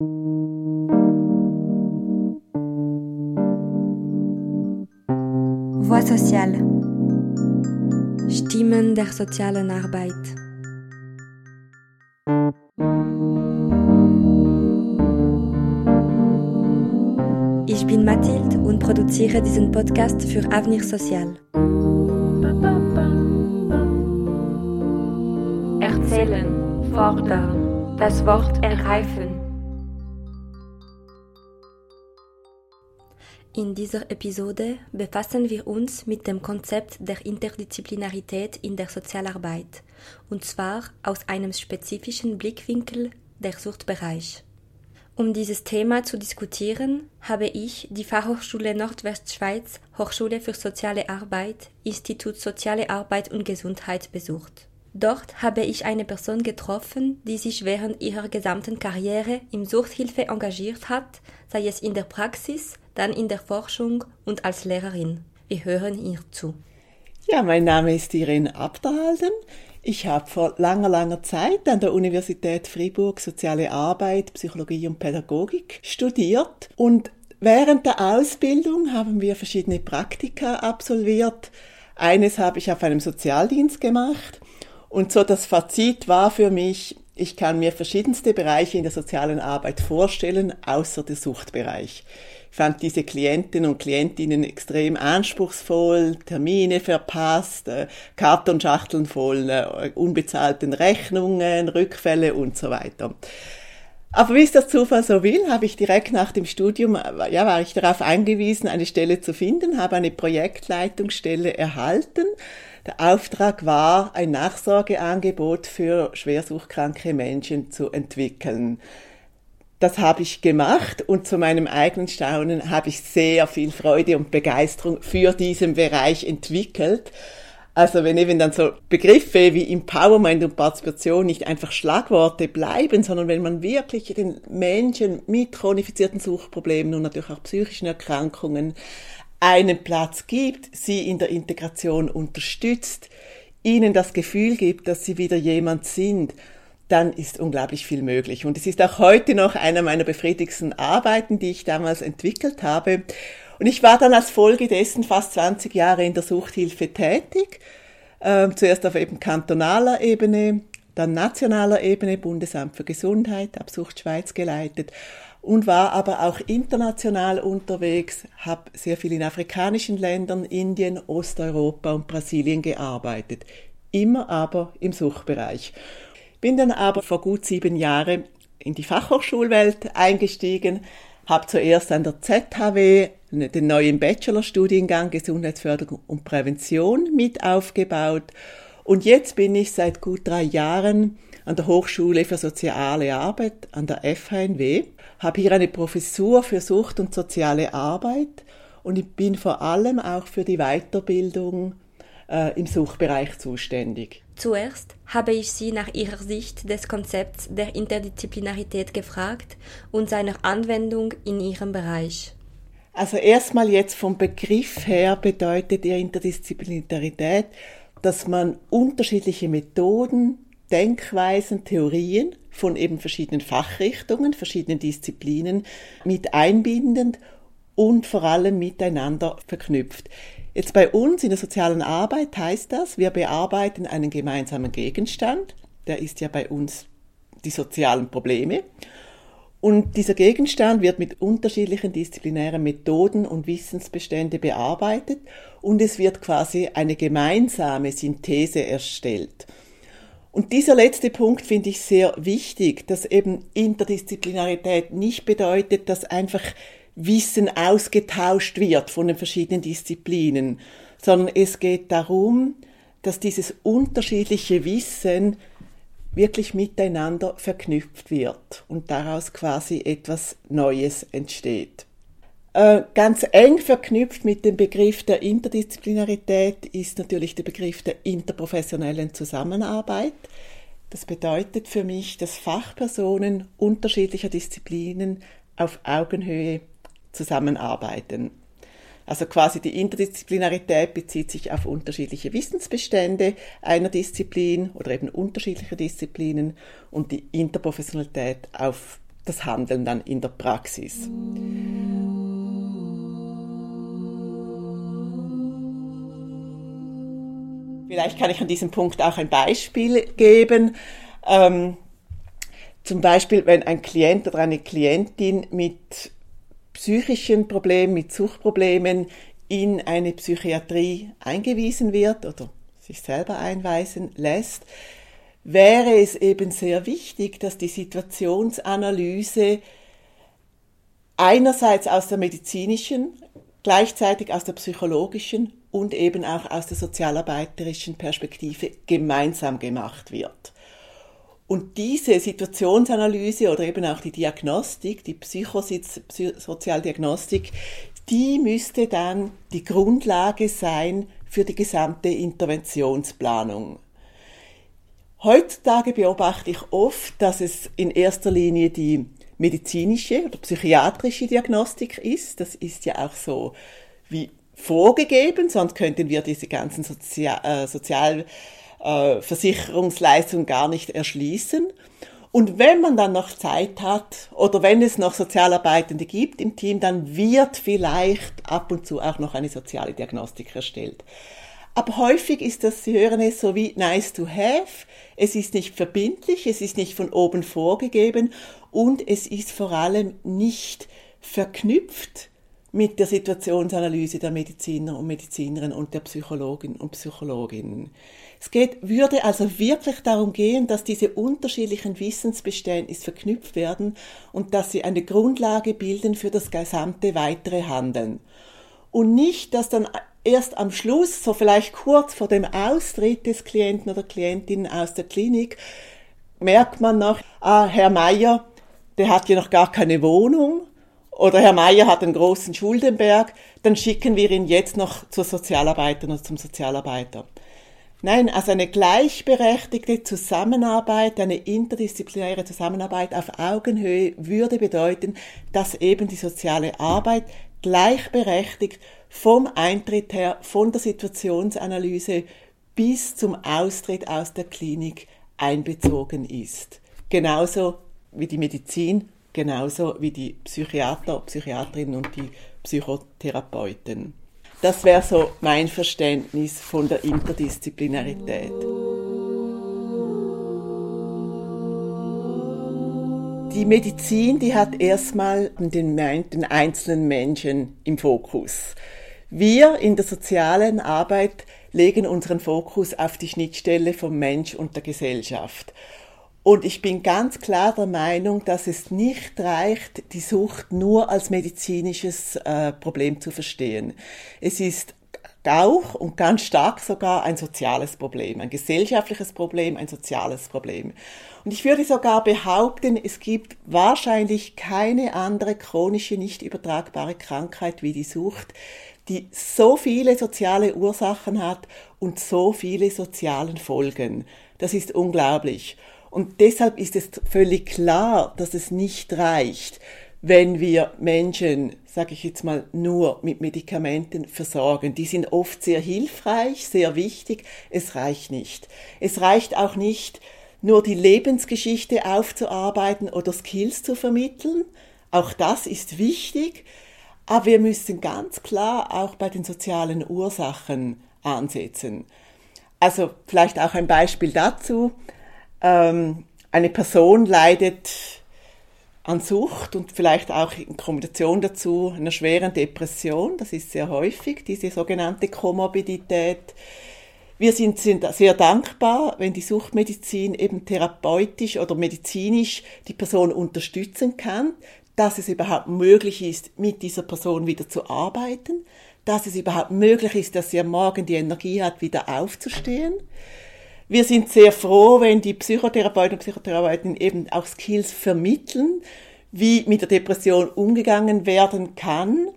Voix sociale. Stimmen der sozialen Arbeit. Ich bin Mathilde und produziere diesen Podcast für Avenir Social. Erzählen, fordern, das Wort ergreifen. In dieser Episode befassen wir uns mit dem Konzept der Interdisziplinarität in der Sozialarbeit, und zwar aus einem spezifischen Blickwinkel der Suchtbereich. Um dieses Thema zu diskutieren, habe ich die Fachhochschule Nordwestschweiz Hochschule für Soziale Arbeit Institut Soziale Arbeit und Gesundheit besucht. Dort habe ich eine Person getroffen, die sich während ihrer gesamten Karriere im Suchthilfe engagiert hat, sei es in der Praxis, dann in der Forschung und als Lehrerin. Wir hören ihr zu. Ja, mein Name ist Irene Abderhalden. Ich habe vor langer, langer Zeit an der Universität Fribourg Soziale Arbeit, Psychologie und Pädagogik studiert und während der Ausbildung haben wir verschiedene Praktika absolviert. Eines habe ich auf einem Sozialdienst gemacht und so das Fazit war für mich, ich kann mir verschiedenste Bereiche in der sozialen Arbeit vorstellen, außer der Suchtbereich. Ich fand diese Klienten und Klientinnen extrem anspruchsvoll, Termine verpasst, äh, Kartonschachteln voll äh, unbezahlten Rechnungen, Rückfälle und so weiter. Aber wie es der Zufall so will, habe ich direkt nach dem Studium, äh, ja, war ich darauf angewiesen, eine Stelle zu finden, habe eine Projektleitungsstelle erhalten. Der Auftrag war, ein Nachsorgeangebot für schwersuchtkranke Menschen zu entwickeln. Das habe ich gemacht und zu meinem eigenen Staunen habe ich sehr viel Freude und Begeisterung für diesen Bereich entwickelt. Also wenn eben dann so Begriffe wie Empowerment und Partizipation nicht einfach Schlagworte bleiben, sondern wenn man wirklich den Menschen mit chronifizierten Suchproblemen und natürlich auch psychischen Erkrankungen einen Platz gibt, sie in der Integration unterstützt, ihnen das Gefühl gibt, dass sie wieder jemand sind, dann ist unglaublich viel möglich. Und es ist auch heute noch einer meiner befriedigsten Arbeiten, die ich damals entwickelt habe. Und ich war dann als Folge dessen fast 20 Jahre in der Suchthilfe tätig. Ähm, zuerst auf eben kantonaler Ebene, dann nationaler Ebene, Bundesamt für Gesundheit, Absucht Schweiz geleitet und war aber auch international unterwegs, habe sehr viel in afrikanischen Ländern, Indien, Osteuropa und Brasilien gearbeitet. Immer aber im Suchtbereich. Bin dann aber vor gut sieben Jahren in die Fachhochschulwelt eingestiegen, habe zuerst an der ZHW den neuen Bachelorstudiengang Gesundheitsförderung und Prävention mit aufgebaut. Und jetzt bin ich seit gut drei Jahren an der Hochschule für Soziale Arbeit, an der FHNW, habe hier eine Professur für Sucht und soziale Arbeit und ich bin vor allem auch für die Weiterbildung äh, im Suchtbereich zuständig. Zuerst habe ich Sie nach Ihrer Sicht des Konzepts der Interdisziplinarität gefragt und seiner Anwendung in Ihrem Bereich. Also erstmal jetzt vom Begriff her bedeutet die Interdisziplinarität, dass man unterschiedliche Methoden, Denkweisen, Theorien von eben verschiedenen Fachrichtungen, verschiedenen Disziplinen mit einbindend und vor allem miteinander verknüpft. Jetzt bei uns in der sozialen Arbeit heißt das, wir bearbeiten einen gemeinsamen Gegenstand, der ist ja bei uns die sozialen Probleme. Und dieser Gegenstand wird mit unterschiedlichen disziplinären Methoden und Wissensbestände bearbeitet und es wird quasi eine gemeinsame Synthese erstellt. Und dieser letzte Punkt finde ich sehr wichtig, dass eben Interdisziplinarität nicht bedeutet, dass einfach Wissen ausgetauscht wird von den verschiedenen Disziplinen, sondern es geht darum, dass dieses unterschiedliche Wissen wirklich miteinander verknüpft wird und daraus quasi etwas Neues entsteht. Äh, ganz eng verknüpft mit dem Begriff der Interdisziplinarität ist natürlich der Begriff der interprofessionellen Zusammenarbeit. Das bedeutet für mich, dass Fachpersonen unterschiedlicher Disziplinen auf Augenhöhe zusammenarbeiten. Also quasi die Interdisziplinarität bezieht sich auf unterschiedliche Wissensbestände einer Disziplin oder eben unterschiedliche Disziplinen und die Interprofessionalität auf das Handeln dann in der Praxis. Vielleicht kann ich an diesem Punkt auch ein Beispiel geben. Ähm, zum Beispiel, wenn ein Klient oder eine Klientin mit psychischen Problemen, mit Suchtproblemen in eine Psychiatrie eingewiesen wird oder sich selber einweisen lässt, wäre es eben sehr wichtig, dass die Situationsanalyse einerseits aus der medizinischen, gleichzeitig aus der psychologischen und eben auch aus der sozialarbeiterischen Perspektive gemeinsam gemacht wird. Und diese Situationsanalyse oder eben auch die Diagnostik, die Psychosozialdiagnostik, die müsste dann die Grundlage sein für die gesamte Interventionsplanung. Heutzutage beobachte ich oft, dass es in erster Linie die medizinische oder psychiatrische Diagnostik ist. Das ist ja auch so wie vorgegeben, sonst könnten wir diese ganzen Sozial äh, Sozialversicherungsleistungen äh, gar nicht erschließen. Und wenn man dann noch Zeit hat oder wenn es noch Sozialarbeitende gibt im Team, dann wird vielleicht ab und zu auch noch eine soziale Diagnostik erstellt. Aber häufig ist das, Sie hören es so wie nice to have. Es ist nicht verbindlich, es ist nicht von oben vorgegeben und es ist vor allem nicht verknüpft mit der Situationsanalyse der Mediziner und Medizinerinnen und der Psychologen und Psychologinnen. Es geht, würde also wirklich darum gehen, dass diese unterschiedlichen Wissensbeständnisse verknüpft werden und dass sie eine Grundlage bilden für das gesamte weitere Handeln. Und nicht, dass dann erst am Schluss, so vielleicht kurz vor dem Austritt des Klienten oder Klientin aus der Klinik, merkt man noch, ah, Herr Meier, der hat ja noch gar keine Wohnung oder Herr Meier hat einen großen Schuldenberg, dann schicken wir ihn jetzt noch zur Sozialarbeiterin oder zum Sozialarbeiter. Nein, also eine gleichberechtigte Zusammenarbeit, eine interdisziplinäre Zusammenarbeit auf Augenhöhe würde bedeuten, dass eben die soziale Arbeit gleichberechtigt vom Eintritt her, von der Situationsanalyse bis zum Austritt aus der Klinik einbezogen ist. Genauso wie die Medizin, genauso wie die Psychiater, Psychiaterinnen und die Psychotherapeuten. Das wäre so mein Verständnis von der Interdisziplinarität. Die Medizin, die hat erstmal den, den einzelnen Menschen im Fokus. Wir in der sozialen Arbeit legen unseren Fokus auf die Schnittstelle vom Mensch und der Gesellschaft. Und ich bin ganz klar der Meinung, dass es nicht reicht, die Sucht nur als medizinisches äh, Problem zu verstehen. Es ist auch und ganz stark sogar ein soziales Problem, ein gesellschaftliches Problem, ein soziales Problem. Und ich würde sogar behaupten, es gibt wahrscheinlich keine andere chronische, nicht übertragbare Krankheit wie die Sucht, die so viele soziale Ursachen hat und so viele sozialen Folgen. Das ist unglaublich. Und deshalb ist es völlig klar, dass es nicht reicht, wenn wir Menschen, sage ich jetzt mal, nur mit Medikamenten versorgen. Die sind oft sehr hilfreich, sehr wichtig. Es reicht nicht. Es reicht auch nicht, nur die Lebensgeschichte aufzuarbeiten oder Skills zu vermitteln. Auch das ist wichtig. Aber wir müssen ganz klar auch bei den sozialen Ursachen ansetzen. Also vielleicht auch ein Beispiel dazu ähm, eine Person leidet an Sucht und vielleicht auch in Kombination dazu einer schweren Depression. Das ist sehr häufig, diese sogenannte Komorbidität. Wir sind, sind sehr dankbar, wenn die Suchtmedizin eben therapeutisch oder medizinisch die Person unterstützen kann, dass es überhaupt möglich ist, mit dieser Person wieder zu arbeiten, dass es überhaupt möglich ist, dass sie am Morgen die Energie hat, wieder aufzustehen. Wir sind sehr froh, wenn die Psychotherapeuten und Psychotherapeuten eben auch Skills vermitteln, wie mit der Depression umgegangen werden kann.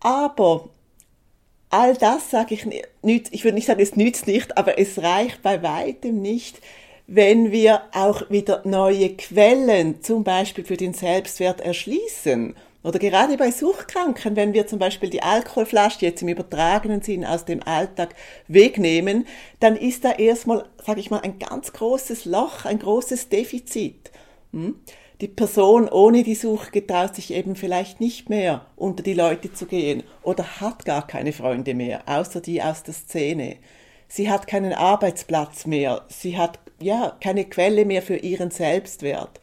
Aber all das sage ich nicht, ich würde nicht sagen, es nützt nicht, aber es reicht bei weitem nicht, wenn wir auch wieder neue Quellen, zum Beispiel für den Selbstwert, erschließen. Oder gerade bei Suchtkranken, wenn wir zum Beispiel die Alkoholflasche jetzt im übertragenen Sinn aus dem Alltag wegnehmen, dann ist da erstmal, sage ich mal, ein ganz großes Loch, ein großes Defizit. Hm? Die Person ohne die Suche traut sich eben vielleicht nicht mehr unter die Leute zu gehen oder hat gar keine Freunde mehr, außer die aus der Szene. Sie hat keinen Arbeitsplatz mehr, sie hat ja keine Quelle mehr für ihren Selbstwert.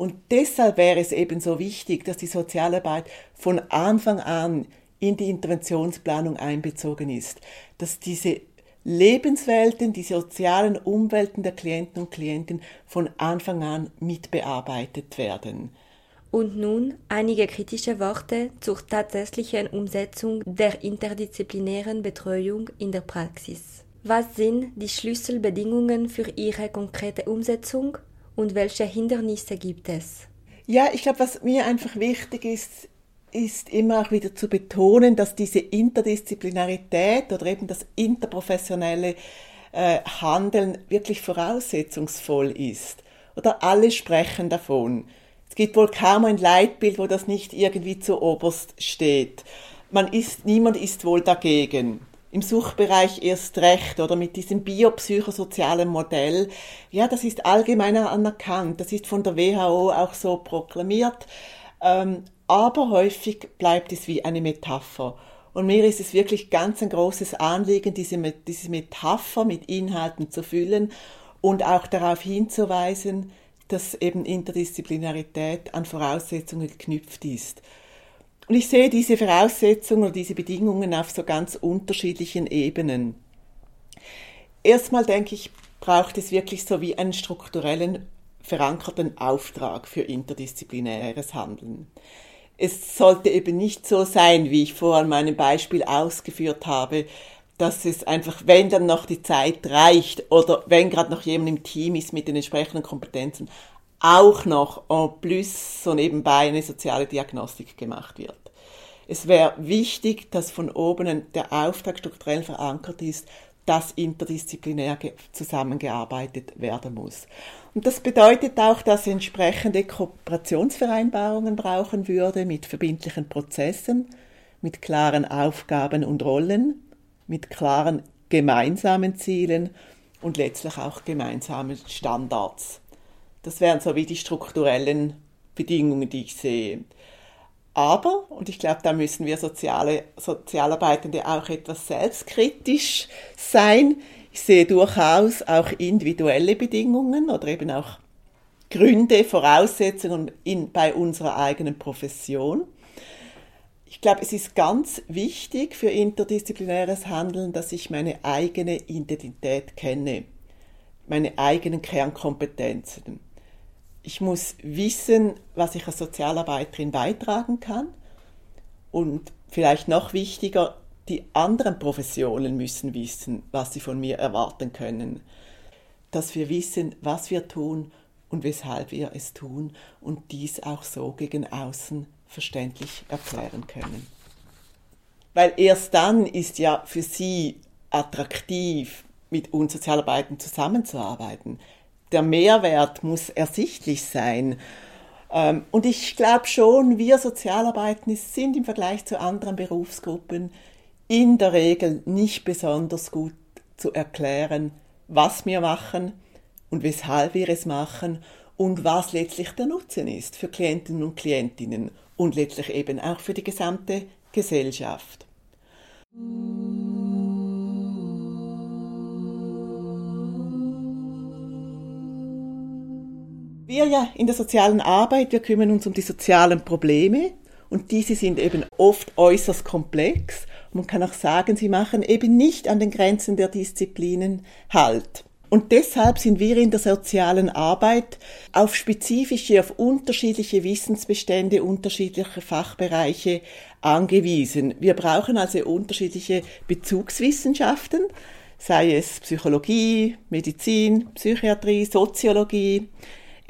Und deshalb wäre es eben so wichtig, dass die Sozialarbeit von Anfang an in die Interventionsplanung einbezogen ist, dass diese Lebenswelten, die sozialen Umwelten der Klienten und Klienten von Anfang an mitbearbeitet werden. Und nun einige kritische Worte zur tatsächlichen Umsetzung der interdisziplinären Betreuung in der Praxis. Was sind die Schlüsselbedingungen für ihre konkrete Umsetzung und welche Hindernisse gibt es? Ja, ich glaube, was mir einfach wichtig ist, ist immer auch wieder zu betonen, dass diese Interdisziplinarität oder eben das interprofessionelle äh, Handeln wirklich voraussetzungsvoll ist. Oder alle sprechen davon. Es gibt wohl kaum ein Leitbild, wo das nicht irgendwie zu oberst steht. Man ist, niemand ist wohl dagegen. Im Suchbereich erst recht oder mit diesem biopsychosozialen Modell. Ja, das ist allgemein anerkannt. Das ist von der WHO auch so proklamiert. Ähm, aber häufig bleibt es wie eine Metapher. Und mir ist es wirklich ganz ein großes Anliegen, diese, diese Metapher mit Inhalten zu füllen und auch darauf hinzuweisen, dass eben Interdisziplinarität an Voraussetzungen geknüpft ist. Und ich sehe diese Voraussetzungen oder diese Bedingungen auf so ganz unterschiedlichen Ebenen. Erstmal denke ich, braucht es wirklich so wie einen strukturellen verankerten Auftrag für interdisziplinäres Handeln es sollte eben nicht so sein, wie ich vorhin meinem Beispiel ausgeführt habe, dass es einfach, wenn dann noch die Zeit reicht oder wenn gerade noch jemand im Team ist mit den entsprechenden Kompetenzen, auch noch en plus so nebenbei eine soziale Diagnostik gemacht wird. Es wäre wichtig, dass von oben der Auftrag strukturell verankert ist, dass interdisziplinär zusammengearbeitet werden muss. Und das bedeutet auch, dass entsprechende Kooperationsvereinbarungen brauchen würde mit verbindlichen Prozessen, mit klaren Aufgaben und Rollen, mit klaren gemeinsamen Zielen und letztlich auch gemeinsamen Standards. Das wären so wie die strukturellen Bedingungen, die ich sehe. Aber, und ich glaube, da müssen wir Soziale, Sozialarbeitende auch etwas selbstkritisch sein, ich sehe durchaus auch individuelle Bedingungen oder eben auch Gründe, Voraussetzungen in, bei unserer eigenen Profession. Ich glaube, es ist ganz wichtig für interdisziplinäres Handeln, dass ich meine eigene Identität kenne, meine eigenen Kernkompetenzen. Ich muss wissen, was ich als Sozialarbeiterin beitragen kann und vielleicht noch wichtiger, die anderen Professionen müssen wissen, was sie von mir erwarten können. Dass wir wissen, was wir tun und weshalb wir es tun und dies auch so gegen außen verständlich erklären können. Weil erst dann ist ja für sie attraktiv, mit uns Sozialarbeitern zusammenzuarbeiten. Der Mehrwert muss ersichtlich sein. Ähm, und ich glaube schon, wir Sozialarbeiter sind im Vergleich zu anderen Berufsgruppen in der Regel nicht besonders gut zu erklären, was wir machen und weshalb wir es machen und was letztlich der Nutzen ist für Klientinnen und Klientinnen und letztlich eben auch für die gesamte Gesellschaft. Wir ja in der sozialen Arbeit, wir kümmern uns um die sozialen Probleme und diese sind eben oft äußerst komplex man kann auch sagen, sie machen eben nicht an den Grenzen der Disziplinen Halt. Und deshalb sind wir in der sozialen Arbeit auf spezifische, auf unterschiedliche Wissensbestände, unterschiedliche Fachbereiche angewiesen. Wir brauchen also unterschiedliche Bezugswissenschaften, sei es Psychologie, Medizin, Psychiatrie, Soziologie,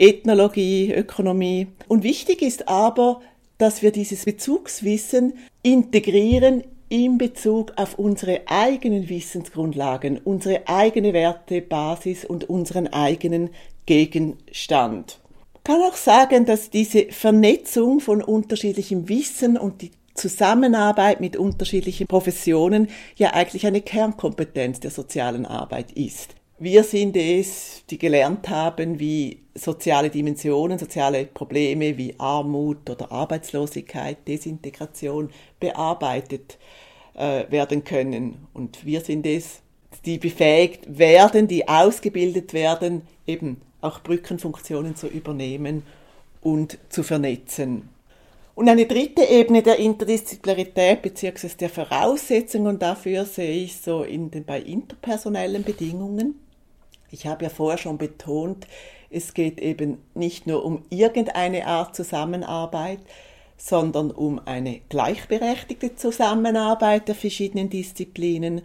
Ethnologie, Ökonomie. Und wichtig ist aber, dass wir dieses Bezugswissen integrieren in Bezug auf unsere eigenen Wissensgrundlagen, unsere eigene Wertebasis und unseren eigenen Gegenstand. Ich kann auch sagen, dass diese Vernetzung von unterschiedlichem Wissen und die Zusammenarbeit mit unterschiedlichen Professionen ja eigentlich eine Kernkompetenz der sozialen Arbeit ist. Wir sind es, die gelernt haben, wie soziale Dimensionen, soziale Probleme wie Armut oder Arbeitslosigkeit, Desintegration bearbeitet äh, werden können. Und wir sind es, die befähigt werden, die ausgebildet werden, eben auch Brückenfunktionen zu übernehmen und zu vernetzen. Und eine dritte Ebene der Interdisziplinarität bzw. der Voraussetzungen dafür sehe ich so in den, bei interpersonellen Bedingungen. Ich habe ja vorher schon betont, es geht eben nicht nur um irgendeine Art Zusammenarbeit, sondern um eine gleichberechtigte Zusammenarbeit der verschiedenen Disziplinen.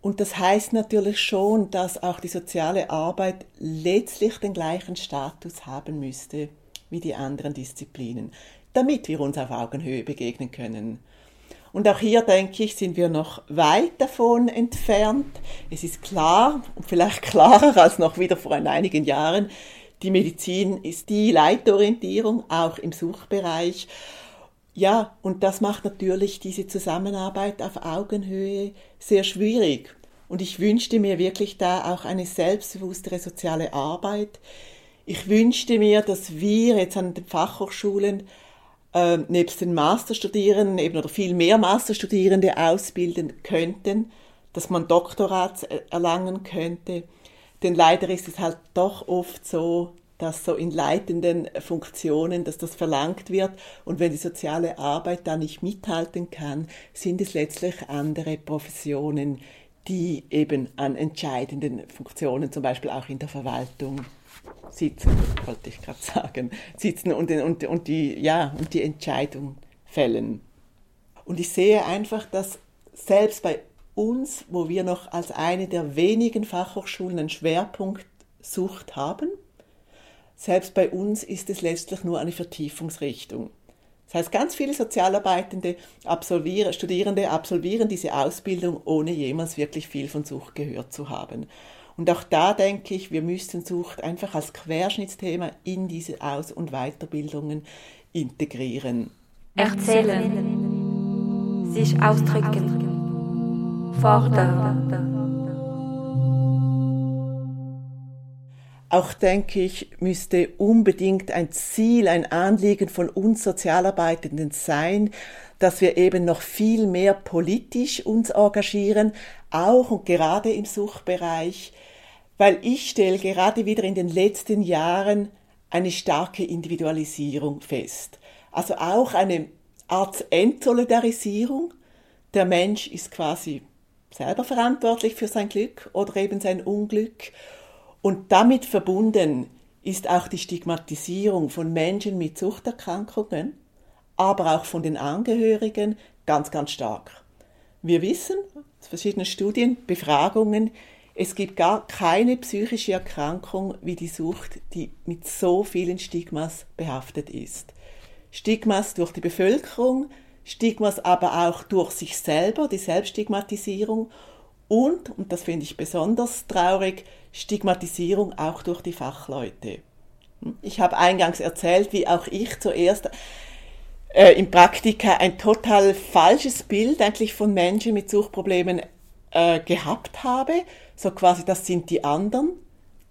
Und das heißt natürlich schon, dass auch die soziale Arbeit letztlich den gleichen Status haben müsste wie die anderen Disziplinen, damit wir uns auf Augenhöhe begegnen können. Und auch hier, denke ich, sind wir noch weit davon entfernt. Es ist klar, und vielleicht klarer als noch wieder vor einigen Jahren, die Medizin ist die Leitorientierung, auch im Suchbereich. Ja, und das macht natürlich diese Zusammenarbeit auf Augenhöhe sehr schwierig. Und ich wünschte mir wirklich da auch eine selbstbewusstere soziale Arbeit. Ich wünschte mir, dass wir jetzt an den Fachhochschulen äh, nebst den Masterstudierenden eben oder viel mehr Masterstudierende ausbilden könnten, dass man Doktorat erlangen könnte. Denn leider ist es halt doch oft so, dass so in leitenden Funktionen, dass das verlangt wird. Und wenn die soziale Arbeit da nicht mithalten kann, sind es letztlich andere Professionen, die eben an entscheidenden Funktionen, zum Beispiel auch in der Verwaltung, sitzen, wollte ich gerade sagen, sitzen und, und, und, die, ja, und die Entscheidung fällen. Und ich sehe einfach, dass selbst bei uns, wo wir noch als eine der wenigen Fachhochschulen einen Schwerpunkt Sucht haben, selbst bei uns ist es letztlich nur eine Vertiefungsrichtung. Das heißt, ganz viele Sozialarbeitende, absolvieren, Studierende absolvieren diese Ausbildung, ohne jemals wirklich viel von Sucht gehört zu haben. Und auch da denke ich, wir müssten Sucht einfach als Querschnittsthema in diese Aus- und Weiterbildungen integrieren. Erzählen, sich ausdrücken, fordern. Auch denke ich, müsste unbedingt ein Ziel, ein Anliegen von uns Sozialarbeitenden sein, dass wir eben noch viel mehr politisch uns engagieren, auch und gerade im Suchtbereich, weil ich stelle gerade wieder in den letzten Jahren eine starke Individualisierung fest. Also auch eine Art Entsolidarisierung. Der Mensch ist quasi selber verantwortlich für sein Glück oder eben sein Unglück. Und damit verbunden ist auch die Stigmatisierung von Menschen mit Suchterkrankungen, aber auch von den Angehörigen ganz, ganz stark. Wir wissen aus verschiedenen Studien, Befragungen, es gibt gar keine psychische Erkrankung wie die Sucht, die mit so vielen Stigmas behaftet ist. Stigmas durch die Bevölkerung, Stigmas aber auch durch sich selber, die Selbststigmatisierung und, und das finde ich besonders traurig, Stigmatisierung auch durch die Fachleute. Ich habe eingangs erzählt, wie auch ich zuerst äh, im Praktika ein total falsches Bild eigentlich von Menschen mit Suchtproblemen äh, gehabt habe, so quasi, das sind die anderen,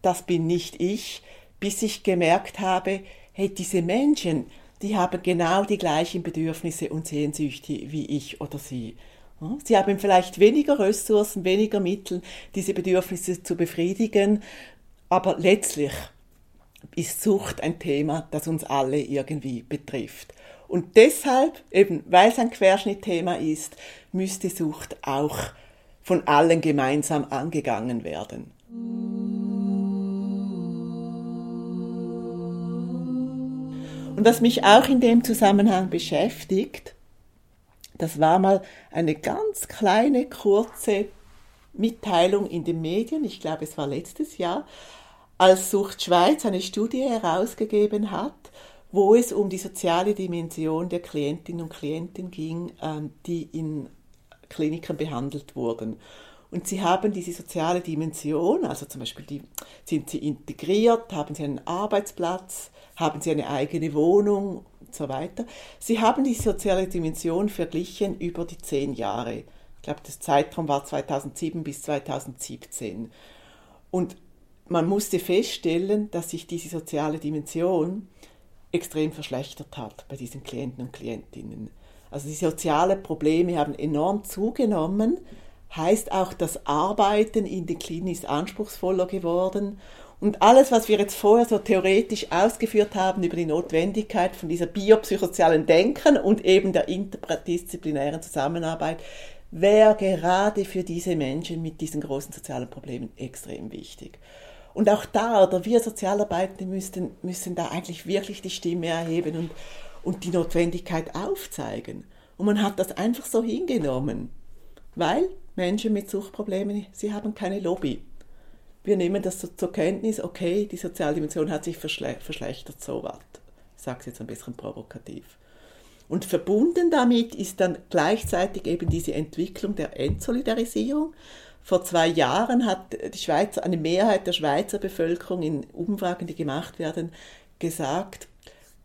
das bin nicht ich, bis ich gemerkt habe, hey, diese Menschen, die haben genau die gleichen Bedürfnisse und Sehnsüchte wie ich oder sie. Sie haben vielleicht weniger Ressourcen, weniger Mittel, diese Bedürfnisse zu befriedigen, aber letztlich ist Sucht ein Thema, das uns alle irgendwie betrifft. Und deshalb, eben weil es ein Querschnittthema ist, müsste Sucht auch von allen gemeinsam angegangen werden. Und was mich auch in dem Zusammenhang beschäftigt, das war mal eine ganz kleine, kurze Mitteilung in den Medien, ich glaube es war letztes Jahr, als Sucht Schweiz eine Studie herausgegeben hat, wo es um die soziale Dimension der Klientinnen und Klienten ging, ähm, die in Kliniken behandelt wurden. Und sie haben diese soziale Dimension, also zum Beispiel die, sind sie integriert, haben sie einen Arbeitsplatz, haben sie eine eigene Wohnung und so weiter. Sie haben die soziale Dimension verglichen über die zehn Jahre. Ich glaube, das Zeitraum war 2007 bis 2017. Und man musste feststellen, dass sich diese soziale Dimension extrem verschlechtert hat bei diesen Klienten und Klientinnen. Also die sozialen Probleme haben enorm zugenommen, heißt auch, das Arbeiten in den Kliniken ist anspruchsvoller geworden. Und alles, was wir jetzt vorher so theoretisch ausgeführt haben über die Notwendigkeit von dieser biopsychosozialen Denken und eben der interdisziplinären Zusammenarbeit, wäre gerade für diese Menschen mit diesen großen sozialen Problemen extrem wichtig. Und auch da, oder wir Sozialarbeitende müssen, müssen da eigentlich wirklich die Stimme erheben und, und die Notwendigkeit aufzeigen. Und man hat das einfach so hingenommen, weil Menschen mit Suchtproblemen, sie haben keine Lobby. Wir nehmen das so zur Kenntnis, okay, die Sozialdimension hat sich verschle verschlechtert, so was. Ich sage es jetzt ein bisschen provokativ. Und verbunden damit ist dann gleichzeitig eben diese Entwicklung der Entsolidarisierung. Vor zwei Jahren hat die Schweizer, eine Mehrheit der Schweizer Bevölkerung in Umfragen, die gemacht werden, gesagt,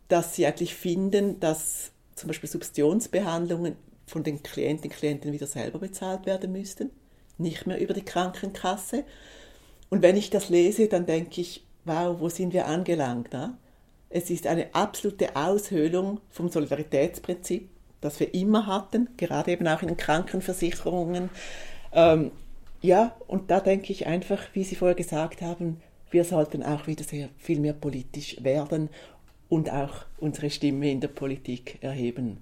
dass sie eigentlich finden, dass zum Beispiel Substitutionsbehandlungen von den Klientinnen und Klienten wieder selber bezahlt werden müssten, nicht mehr über die Krankenkasse. Und wenn ich das lese, dann denke ich, wow, wo sind wir angelangt? Na? Es ist eine absolute Aushöhlung vom Solidaritätsprinzip, das wir immer hatten, gerade eben auch in den Krankenversicherungen. Ähm, ja, und da denke ich einfach, wie Sie vorher gesagt haben, wir sollten auch wieder sehr viel mehr politisch werden und auch unsere Stimme in der Politik erheben.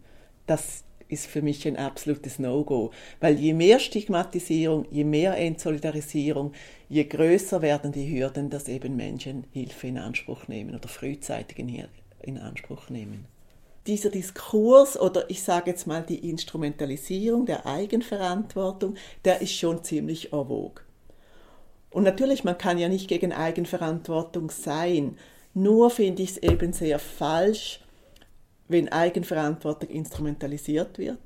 Das ist für mich ein absolutes No-Go, weil je mehr Stigmatisierung, je mehr Entsolidarisierung, je größer werden die Hürden, dass eben Menschen Hilfe in Anspruch nehmen oder frühzeitig in Anspruch nehmen. Dieser Diskurs oder ich sage jetzt mal die Instrumentalisierung der Eigenverantwortung, der ist schon ziemlich vogue. Und natürlich, man kann ja nicht gegen Eigenverantwortung sein, nur finde ich es eben sehr falsch, wenn Eigenverantwortung instrumentalisiert wird,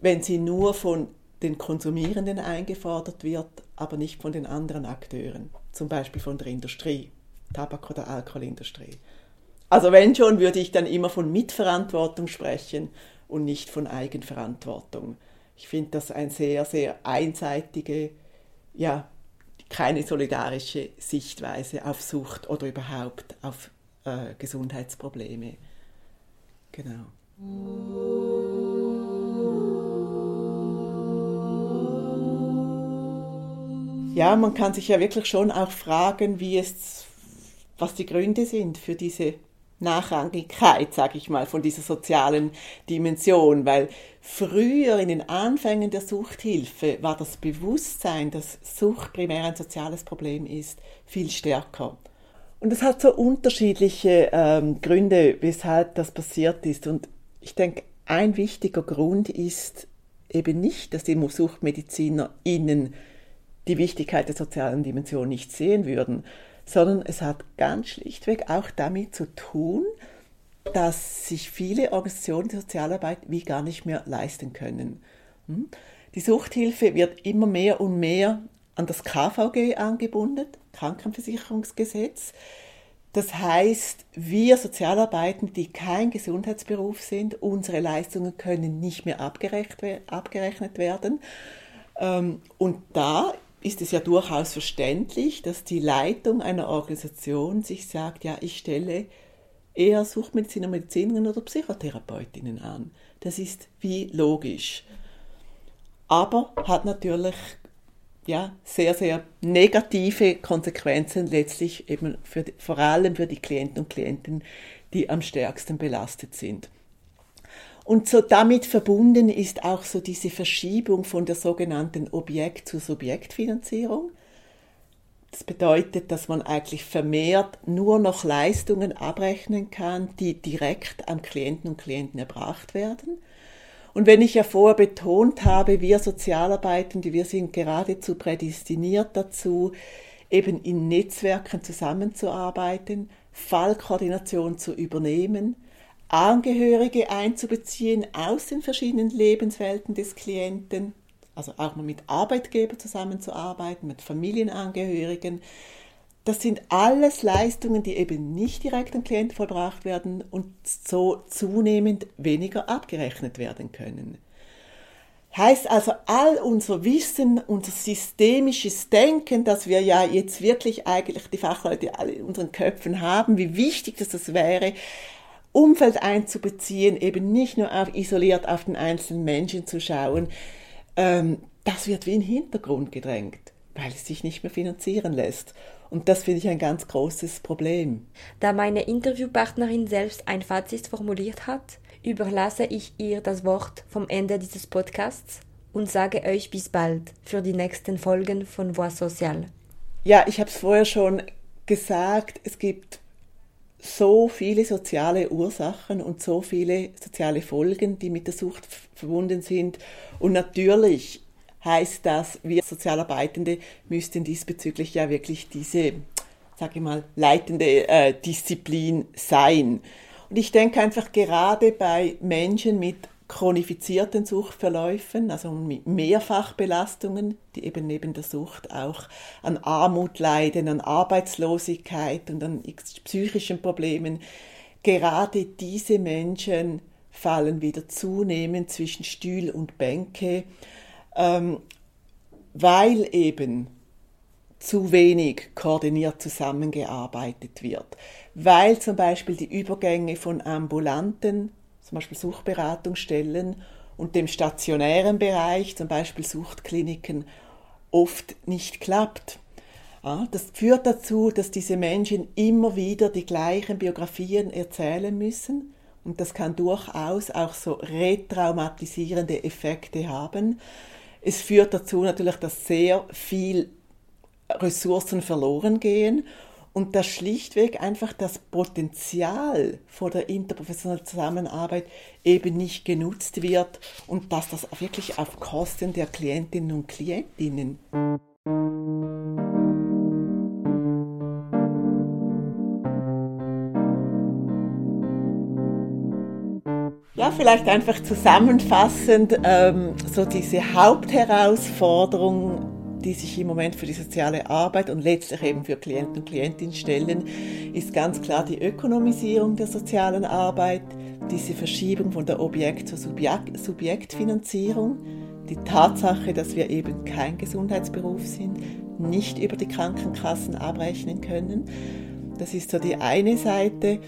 wenn sie nur von den Konsumierenden eingefordert wird, aber nicht von den anderen Akteuren, zum Beispiel von der Industrie, Tabak- oder Alkoholindustrie. Also wenn schon, würde ich dann immer von Mitverantwortung sprechen und nicht von Eigenverantwortung. Ich finde das eine sehr, sehr einseitige, ja, keine solidarische Sichtweise auf Sucht oder überhaupt auf äh, Gesundheitsprobleme. Genau. Ja, man kann sich ja wirklich schon auch fragen, wie es, was die Gründe sind für diese Nachrangigkeit, sage ich mal, von dieser sozialen Dimension, weil früher in den Anfängen der Suchthilfe war das Bewusstsein, dass Sucht primär ein soziales Problem ist, viel stärker. Und es hat so unterschiedliche ähm, Gründe, weshalb das passiert ist. Und ich denke, ein wichtiger Grund ist eben nicht, dass die SuchtmedizinerInnen die Wichtigkeit der sozialen Dimension nicht sehen würden, sondern es hat ganz schlichtweg auch damit zu tun, dass sich viele Organisationen der Sozialarbeit wie gar nicht mehr leisten können. Hm? Die Suchthilfe wird immer mehr und mehr an das KVG angebunden, Krankenversicherungsgesetz. Das heißt, wir Sozialarbeitende, die kein Gesundheitsberuf sind, unsere Leistungen können nicht mehr abgerechnet werden. Ähm, und da ist es ja durchaus verständlich, dass die Leitung einer Organisation sich sagt, ja, ich stelle eher Suchtmediziner, Medizinerinnen oder Psychotherapeutinnen an. Das ist wie logisch. Aber hat natürlich ja, sehr, sehr negative Konsequenzen letztlich eben für, vor allem für die Klienten und Klienten, die am stärksten belastet sind. Und so damit verbunden ist auch so diese Verschiebung von der sogenannten Objekt- zur Subjektfinanzierung. Das bedeutet, dass man eigentlich vermehrt nur noch Leistungen abrechnen kann, die direkt am Klienten und Klienten erbracht werden und wenn ich ja vorher betont habe, wir Sozialarbeitende, wir sind geradezu prädestiniert dazu, eben in Netzwerken zusammenzuarbeiten, Fallkoordination zu übernehmen, Angehörige einzubeziehen aus den verschiedenen Lebenswelten des Klienten, also auch mal mit Arbeitgebern zusammenzuarbeiten, mit Familienangehörigen, das sind alles Leistungen, die eben nicht direkt am Klient vollbracht werden und so zunehmend weniger abgerechnet werden können. Heißt also, all unser Wissen, unser systemisches Denken, das wir ja jetzt wirklich eigentlich die Fachleute alle in unseren Köpfen haben, wie wichtig das, das wäre, Umfeld einzubeziehen, eben nicht nur auf, isoliert auf den einzelnen Menschen zu schauen, ähm, das wird wie in den Hintergrund gedrängt, weil es sich nicht mehr finanzieren lässt. Und das finde ich ein ganz großes Problem. Da meine Interviewpartnerin selbst ein Fazit formuliert hat, überlasse ich ihr das Wort vom Ende dieses Podcasts und sage euch bis bald für die nächsten Folgen von Voix Social. Ja, ich habe es vorher schon gesagt, es gibt so viele soziale Ursachen und so viele soziale Folgen, die mit der Sucht verbunden sind. Und natürlich heißt das, wir Sozialarbeitende müssten diesbezüglich ja wirklich diese, sage ich mal, leitende äh, Disziplin sein. Und ich denke einfach gerade bei Menschen mit chronifizierten Suchtverläufen, also mit Mehrfachbelastungen, die eben neben der Sucht auch an Armut leiden, an Arbeitslosigkeit und an psychischen Problemen. Gerade diese Menschen fallen wieder zunehmend zwischen Stuhl und Bänke, ähm, weil eben zu wenig koordiniert zusammengearbeitet wird, weil zum Beispiel die Übergänge von ambulanten zum Beispiel Suchtberatungsstellen und dem stationären Bereich, zum Beispiel Suchtkliniken, oft nicht klappt. das führt dazu, dass diese Menschen immer wieder die gleichen Biografien erzählen müssen und das kann durchaus auch so retraumatisierende Effekte haben. Es führt dazu natürlich, dass sehr viel Ressourcen verloren gehen und dass schlichtweg einfach das Potenzial vor der interprofessionellen Zusammenarbeit eben nicht genutzt wird und dass das wirklich auf Kosten der Klientinnen und Klientinnen. Ja, vielleicht einfach zusammenfassend, ähm, so diese Hauptherausforderung die sich im Moment für die soziale Arbeit und letztlich eben für Klienten und Klientinnen stellen, ist ganz klar die Ökonomisierung der sozialen Arbeit, diese Verschiebung von der Objekt- zur Subjekt Subjektfinanzierung, die Tatsache, dass wir eben kein Gesundheitsberuf sind, nicht über die Krankenkassen abrechnen können. Das ist so die eine Seite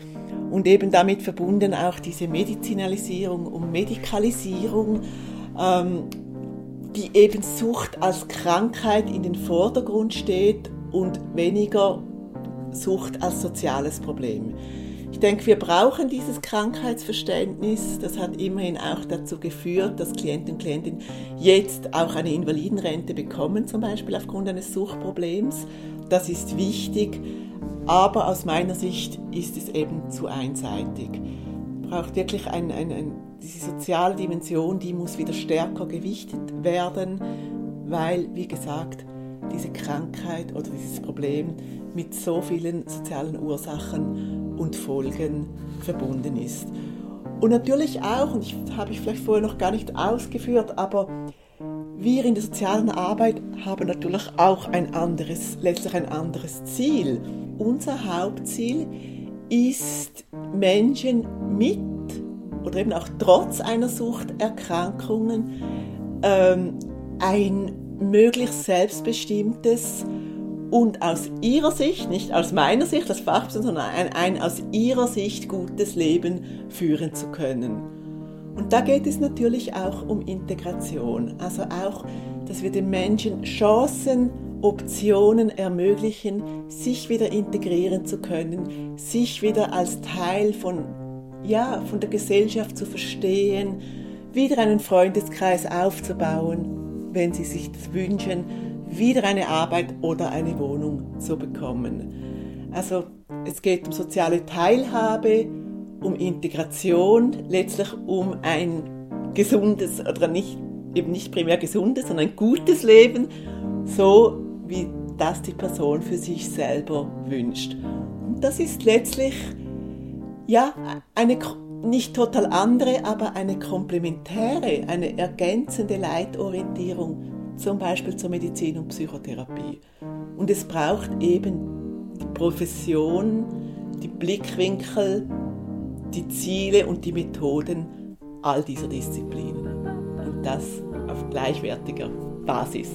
und eben damit verbunden auch diese Medizinalisierung und Medikalisierung. Ähm, die eben Sucht als Krankheit in den Vordergrund steht und weniger Sucht als soziales Problem. Ich denke, wir brauchen dieses Krankheitsverständnis. Das hat immerhin auch dazu geführt, dass Klienten und Klientinnen jetzt auch eine Invalidenrente bekommen, zum Beispiel aufgrund eines Suchtproblems. Das ist wichtig, aber aus meiner Sicht ist es eben zu einseitig. Es braucht wirklich ein, ein, ein diese soziale Dimension, die muss wieder stärker gewichtet werden, weil, wie gesagt, diese Krankheit oder dieses Problem mit so vielen sozialen Ursachen und Folgen verbunden ist. Und natürlich auch, und das habe ich vielleicht vorher noch gar nicht ausgeführt, aber wir in der sozialen Arbeit haben natürlich auch ein anderes, letztlich ein anderes Ziel. Unser Hauptziel ist, Menschen mit oder eben auch trotz einer Suchterkrankungen ähm, ein möglichst selbstbestimmtes und aus ihrer Sicht, nicht aus meiner Sicht als Fachperson, sondern ein, ein aus ihrer Sicht gutes Leben führen zu können. Und da geht es natürlich auch um Integration, also auch, dass wir den Menschen Chancen, Optionen ermöglichen, sich wieder integrieren zu können, sich wieder als Teil von ja, von der Gesellschaft zu verstehen, wieder einen Freundeskreis aufzubauen, wenn sie sich das wünschen, wieder eine Arbeit oder eine Wohnung zu bekommen. Also es geht um soziale Teilhabe, um Integration, letztlich um ein gesundes oder nicht eben nicht primär gesundes, sondern ein gutes Leben, so wie das die Person für sich selber wünscht. Und das ist letztlich ja, eine nicht total andere, aber eine komplementäre, eine ergänzende Leitorientierung, zum Beispiel zur Medizin und Psychotherapie. Und es braucht eben die Profession, die Blickwinkel, die Ziele und die Methoden all dieser Disziplinen. Und das auf gleichwertiger Basis.